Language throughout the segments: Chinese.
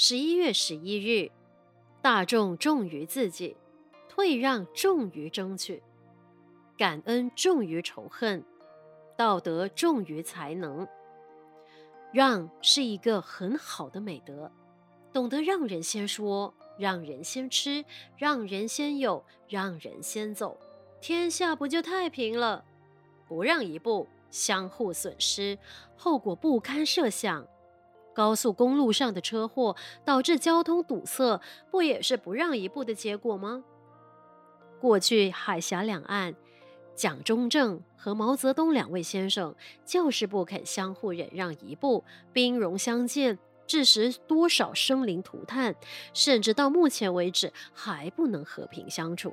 十一月十一日，大众重于自己，退让重于争取，感恩重于仇恨，道德重于才能。让是一个很好的美德，懂得让人先说，让人先吃，让人先有，让人先走，天下不就太平了？不让一步，相互损失，后果不堪设想。高速公路上的车祸导致交通堵塞，不也是不让一步的结果吗？过去海峡两岸，蒋中正和毛泽东两位先生就是不肯相互忍让一步，兵戎相见，致使多少生灵涂炭，甚至到目前为止还不能和平相处。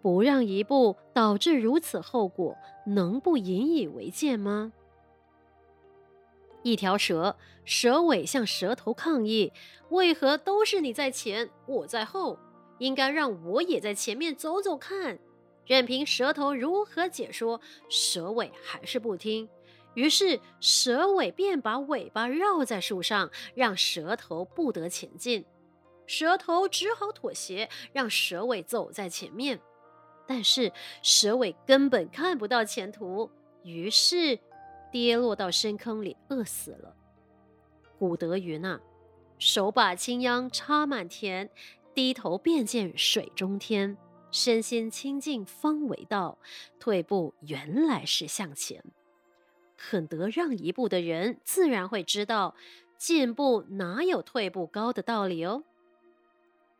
不让一步，导致如此后果，能不引以为戒吗？一条蛇，蛇尾向蛇头抗议：“为何都是你在前，我在后？应该让我也在前面走走看。”任凭蛇头如何解说，蛇尾还是不听。于是蛇尾便把尾巴绕在树上，让蛇头不得前进。蛇头只好妥协，让蛇尾走在前面。但是蛇尾根本看不到前途，于是，跌落到深坑里，饿死了。古德云啊，手把青秧插满田，低头便见水中天。身心清净方为道，退步原来是向前。肯得让一步的人，自然会知道，进步哪有退步高的道理哦。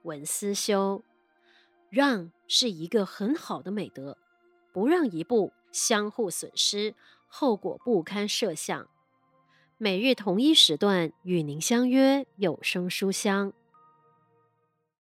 文思修，让是一个很好的美德，不让一步，相互损失。后果不堪设想。每日同一时段与您相约有声书香。